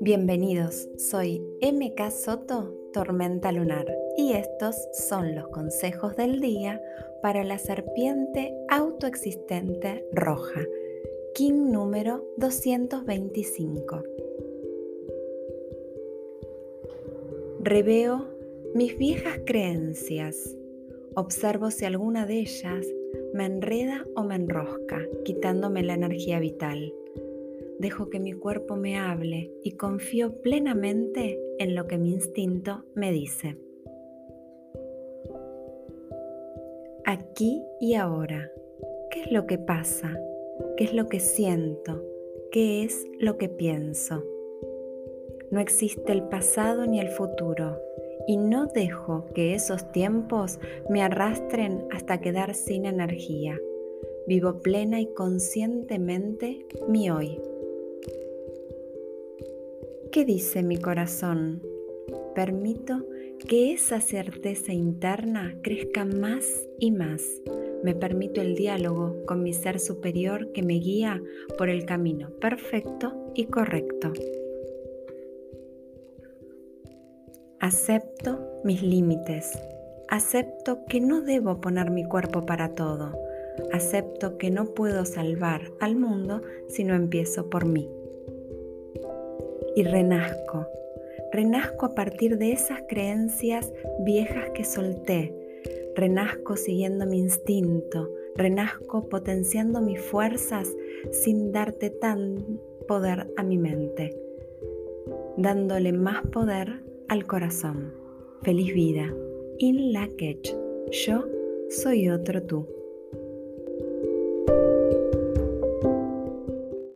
Bienvenidos, soy MK Soto, Tormenta Lunar, y estos son los consejos del día para la serpiente autoexistente roja, King número 225. Reveo mis viejas creencias, observo si alguna de ellas me enreda o me enrosca, quitándome la energía vital dejo que mi cuerpo me hable y confío plenamente en lo que mi instinto me dice. Aquí y ahora, ¿qué es lo que pasa? ¿Qué es lo que siento? ¿Qué es lo que pienso? No existe el pasado ni el futuro y no dejo que esos tiempos me arrastren hasta quedar sin energía. Vivo plena y conscientemente mi hoy. ¿Qué dice mi corazón? Permito que esa certeza interna crezca más y más. Me permito el diálogo con mi ser superior que me guía por el camino perfecto y correcto. Acepto mis límites. Acepto que no debo poner mi cuerpo para todo. Acepto que no puedo salvar al mundo si no empiezo por mí y renazco. Renazco a partir de esas creencias viejas que solté. Renazco siguiendo mi instinto. Renazco potenciando mis fuerzas sin darte tan poder a mi mente. Dándole más poder al corazón. Feliz vida. In la Yo soy otro tú.